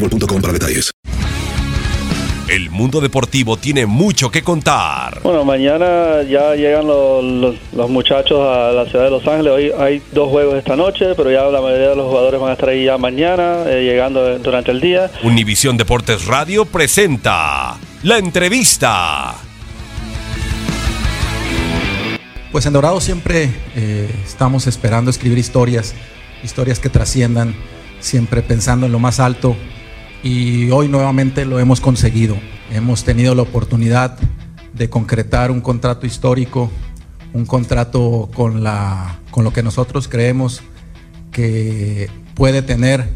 boostmobile.com para detalles. El mundo deportivo tiene mucho que contar. Bueno, mañana ya llegan los, los- los muchachos a la ciudad de Los Ángeles. Hoy hay dos juegos esta noche, pero ya la mayoría de los jugadores van a estar ahí ya mañana, eh, llegando durante el día. Univisión Deportes Radio presenta la entrevista. Pues en Dorado siempre eh, estamos esperando escribir historias, historias que trasciendan, siempre pensando en lo más alto y hoy nuevamente lo hemos conseguido. Hemos tenido la oportunidad de concretar un contrato histórico, un contrato con, lo que nosotros creemos que puede tener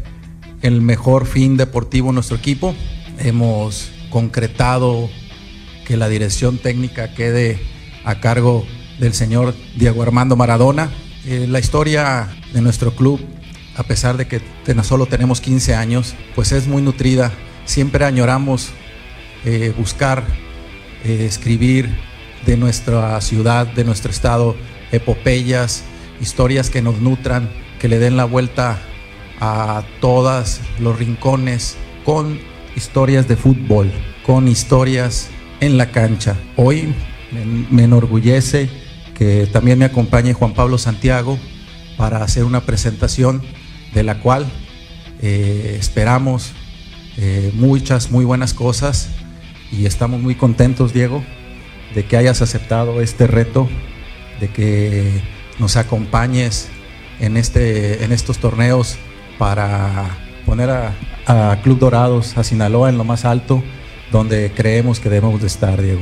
el mejor fin deportivo en nuestro equipo. Hemos concretado que la dirección técnica quede a cargo del señor Diego Armando Maradona. Eh, la historia de nuestro club, a pesar de que solo tenemos 15 años, pues es muy nutrida. Siempre añoramos eh, buscar, eh, escribir de nuestra ciudad, de nuestro estado, epopeyas, historias que nos nutran, que le den la vuelta a todos los rincones con historias de fútbol, con historias en la cancha. Hoy me enorgullece que también me acompañe Juan Pablo Santiago para hacer una presentación de la cual eh, esperamos eh, muchas muy buenas cosas y estamos muy contentos, Diego, de que hayas aceptado este reto, de que nos acompañes en, este, en estos torneos para poner a, a Club Dorados, a Sinaloa en lo más alto, donde creemos que debemos de estar, Diego.